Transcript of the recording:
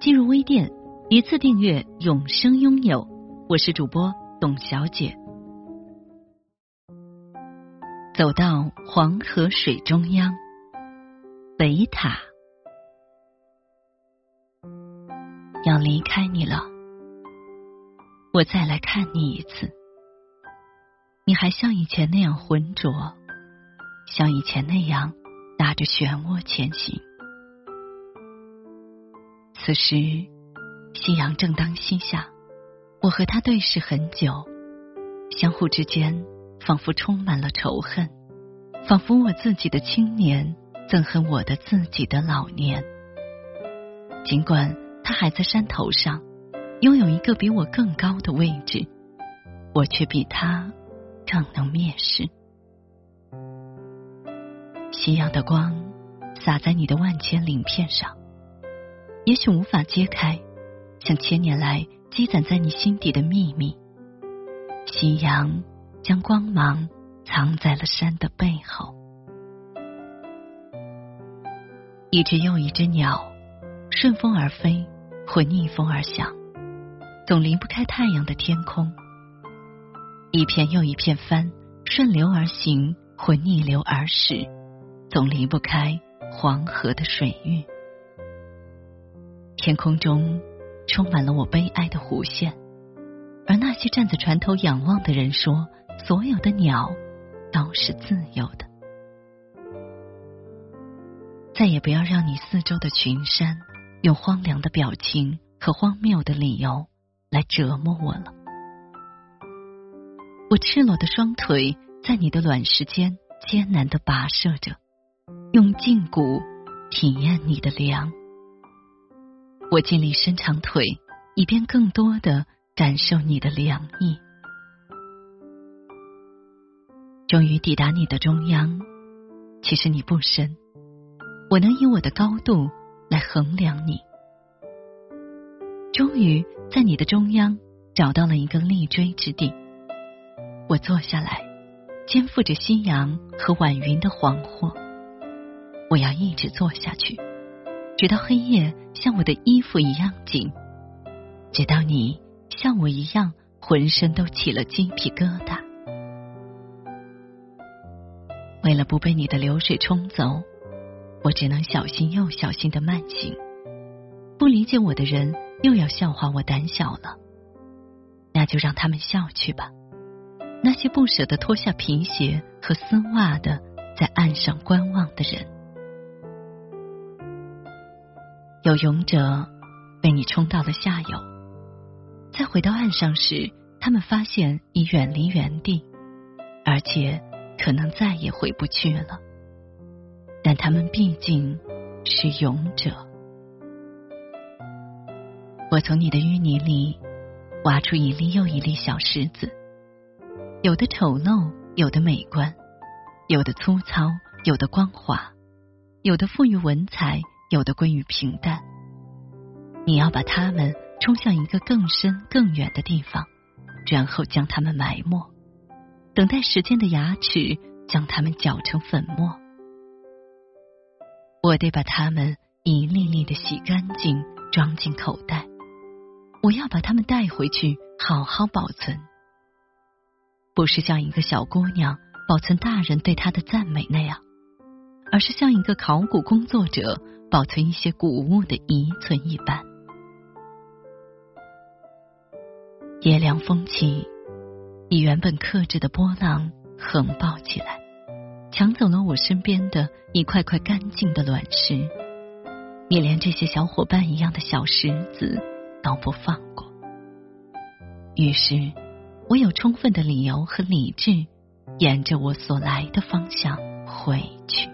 进入微店，一次订阅，永生拥有。我是主播董小姐。走到黄河水中央，北塔要离开你了。我再来看你一次，你还像以前那样浑浊，像以前那样打着漩涡前行。此时，夕阳正当西下，我和他对视很久，相互之间仿佛充满了仇恨，仿佛我自己的青年憎恨我的自己的老年。尽管他还在山头上，拥有一个比我更高的位置，我却比他更能蔑视。夕阳的光洒在你的万千鳞片上。也许无法揭开，像千年来积攒在你心底的秘密。夕阳将光芒藏在了山的背后。一只又一只鸟，顺风而飞，或逆风而翔，总离不开太阳的天空。一片又一片帆，顺流而行，或逆流而驶，总离不开黄河的水域。天空中充满了我悲哀的弧线，而那些站在船头仰望的人说：“所有的鸟都是自由的。”再也不要让你四周的群山用荒凉的表情和荒谬的理由来折磨我了。我赤裸的双腿在你的卵石间艰难的跋涉着，用胫骨体验你的凉。我尽力伸长腿，以便更多的感受你的凉意。终于抵达你的中央，其实你不深，我能以我的高度来衡量你。终于在你的中央找到了一个立锥之地，我坐下来，肩负着夕阳和晚云的黄惑，我要一直坐下去。直到黑夜像我的衣服一样紧，直到你像我一样浑身都起了鸡皮疙瘩。为了不被你的流水冲走，我只能小心又小心的慢行。不理解我的人又要笑话我胆小了，那就让他们笑去吧。那些不舍得脱下皮鞋和丝袜的在岸上观望的人。有勇者被你冲到了下游，在回到岸上时，他们发现已远离原地，而且可能再也回不去了。但他们毕竟是勇者。我从你的淤泥里挖出一粒又一粒小石子，有的丑陋，有的美观，有的粗糙，有的光滑，有的富于文采。有的归于平淡，你要把它们冲向一个更深更远的地方，然后将它们埋没，等待时间的牙齿将它们搅成粉末。我得把它们一粒粒的洗干净，装进口袋。我要把它们带回去，好好保存，不是像一个小姑娘保存大人对她的赞美那样，而是像一个考古工作者。保存一些古物的遗存一般。夜凉风起，以原本克制的波浪横抱起来，抢走了我身边的一块块干净的卵石。你连这些小伙伴一样的小石子都不放过。于是，我有充分的理由和理智，沿着我所来的方向回去。